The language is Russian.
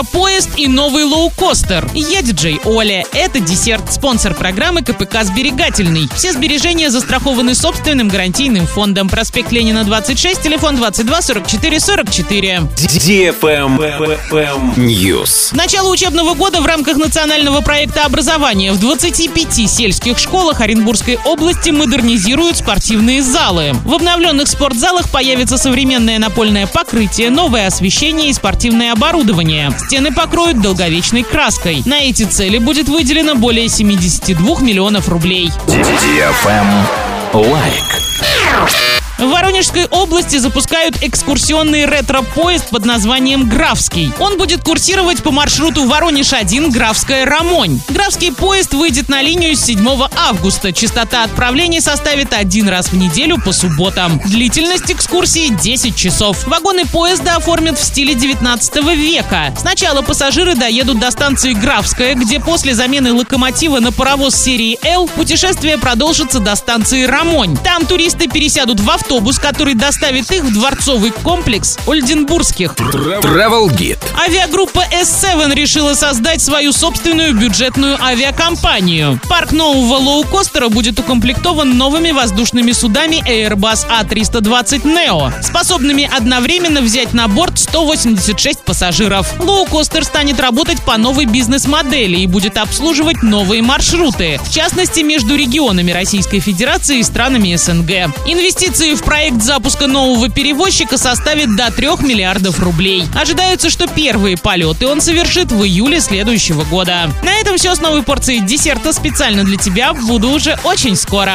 ретро-поезд и новый лоукостер. Я диджей Оля. Это десерт, спонсор программы КПК «Сберегательный». Все сбережения застрахованы собственным гарантийным фондом. Проспект Ленина, 26, телефон 22 44 44. News. С начала учебного года в рамках национального проекта образования в 25 сельских школах Оренбургской области модернизируют спортивные залы. В обновленных спортзалах появится современное напольное покрытие, новое освещение и спортивное оборудование. Стены покроют долговечной краской. На эти цели будет выделено более 72 миллионов рублей. Лайк. Воронежской области запускают экскурсионный ретро-поезд под названием «Графский». Он будет курсировать по маршруту Воронеж-1, Графская, Рамонь. Графский поезд выйдет на линию с 7 августа. Частота отправлений составит один раз в неделю по субботам. Длительность экскурсии 10 часов. Вагоны поезда оформят в стиле 19 века. Сначала пассажиры доедут до станции Графская, где после замены локомотива на паровоз серии «Л» путешествие продолжится до станции Рамонь. Там туристы пересядут в автобус автобус, который доставит их в дворцовый комплекс Ольденбургских. Travel Guide. Авиагруппа S7 решила создать свою собственную бюджетную авиакомпанию. Парк нового лоукостера будет укомплектован новыми воздушными судами Airbus A320 Neo, способными одновременно взять на борт 186 пассажиров. Лоукостер станет работать по новой бизнес-модели и будет обслуживать новые маршруты, в частности между регионами Российской Федерации и странами СНГ. Инвестиции в проект запуска нового перевозчика составит до 3 миллиардов рублей. Ожидается, что первые полеты он совершит в июле следующего года. На этом все с новой порцией десерта специально для тебя. Буду уже очень скоро.